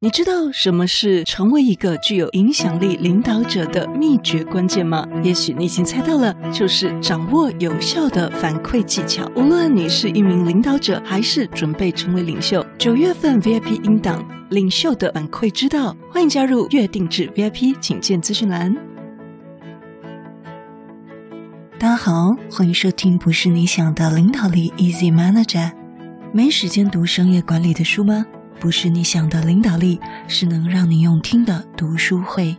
你知道什么是成为一个具有影响力领导者的秘诀关键吗？也许你已经猜到了，就是掌握有效的反馈技巧。无论你是一名领导者，还是准备成为领袖，九月份 VIP 音档《领袖的反馈之道》，欢迎加入月定制 VIP，请见资讯栏。大家好，欢迎收听《不是你想的领导力》，Easy Manager。没时间读商业管理的书吗？不是你想的领导力，是能让你用听的读书会。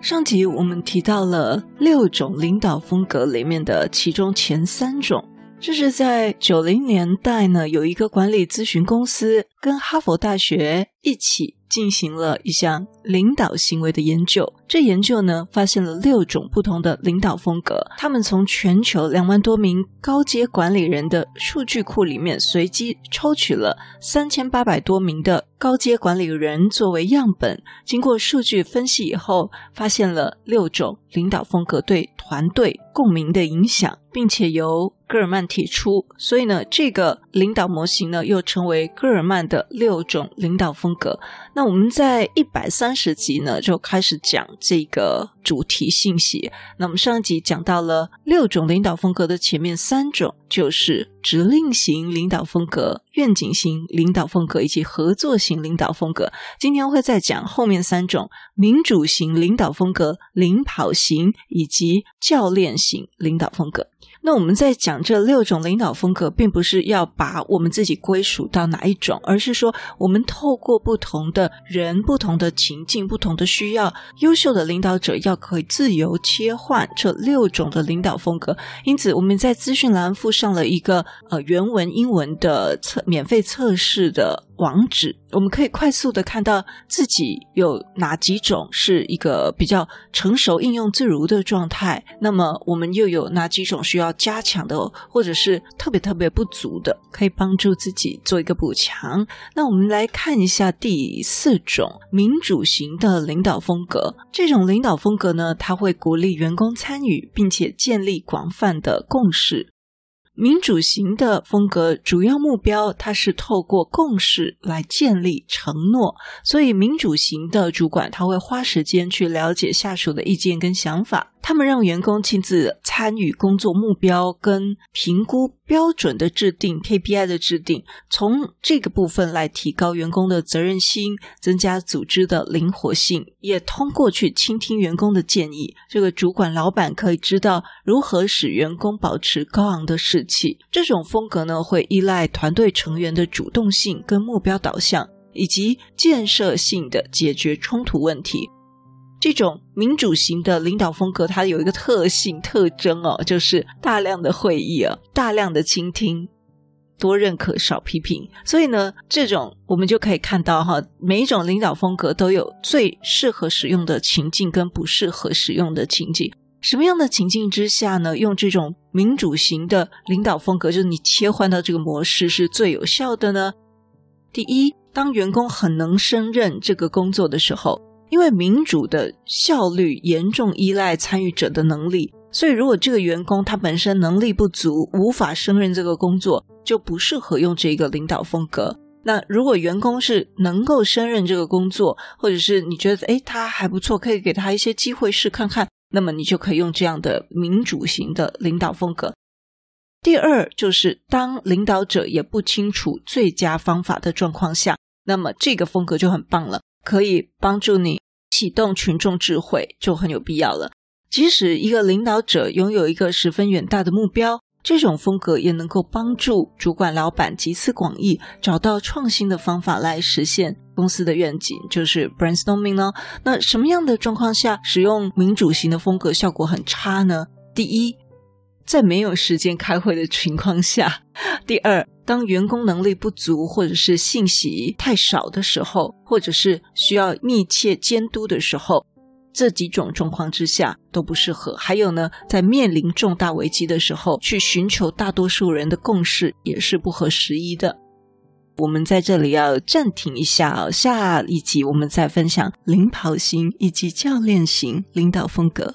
上集我们提到了六种领导风格里面的其中前三种，这是在九零年代呢，有一个管理咨询公司跟哈佛大学一起。进行了一项领导行为的研究，这研究呢，发现了六种不同的领导风格。他们从全球两万多名高阶管理人的数据库里面随机抽取了三千八百多名的高阶管理人作为样本，经过数据分析以后，发现了六种领导风格对团队共鸣的影响，并且由戈尔曼提出。所以呢，这个领导模型呢，又称为戈尔曼的六种领导风格。那我们在一百三十集呢，就开始讲这个主题信息。那我们上一集讲到了六种领导风格的前面三种，就是指令型领导风格、愿景型领导风格以及合作型领导风格。今天会再讲后面三种：民主型领导风格、领跑型以及教练型领导风格。那我们在讲这六种领导风格，并不是要把我们自己归属到哪一种，而是说我们透过不同的人、不同的情境、不同的需要，优秀的领导者要可以自由切换这六种的领导风格。因此，我们在资讯栏附上了一个呃原文英文的测免费测试的网址，我们可以快速的看到自己有哪几种是一个比较成熟、应用自如的状态，那么我们又有哪几种需要加强的，或者是特别特别不足的，可以帮助自己做一个补强。那我们来看一下第四种民主型的领导风格。这种领导风格呢，它会鼓励员工参与，并且建立广泛的共识。民主型的风格主要目标，它是透过共识来建立承诺，所以民主型的主管他会花时间去了解下属的意见跟想法。他们让员工亲自参与工作目标跟评估标准的制定，KPI 的制定，从这个部分来提高员工的责任心，增加组织的灵活性。也通过去倾听员工的建议，这个主管老板可以知道如何使员工保持高昂的士气。这种风格呢，会依赖团队成员的主动性跟目标导向，以及建设性的解决冲突问题。这种民主型的领导风格，它有一个特性特征哦，就是大量的会议啊，大量的倾听，多认可少批评。所以呢，这种我们就可以看到哈，每一种领导风格都有最适合使用的情境跟不适合使用的情境。什么样的情境之下呢，用这种民主型的领导风格，就是你切换到这个模式是最有效的呢？第一，当员工很能胜任这个工作的时候。因为民主的效率严重依赖参与者的能力，所以如果这个员工他本身能力不足，无法胜任这个工作，就不适合用这个领导风格。那如果员工是能够胜任这个工作，或者是你觉得诶他还不错，可以给他一些机会试看看，那么你就可以用这样的民主型的领导风格。第二，就是当领导者也不清楚最佳方法的状况下，那么这个风格就很棒了。可以帮助你启动群众智慧，就很有必要了。即使一个领导者拥有一个十分远大的目标，这种风格也能够帮助主管老板集思广益，找到创新的方法来实现公司的愿景，就是 brainstorming 呢。那什么样的状况下使用民主型的风格效果很差呢？第一，在没有时间开会的情况下；第二，当员工能力不足，或者是信息太少的时候，或者是需要密切监督的时候，这几种状况之下都不适合。还有呢，在面临重大危机的时候，去寻求大多数人的共识也是不合时宜的。我们在这里要暂停一下，下一集我们再分享领跑型以及教练型领导风格。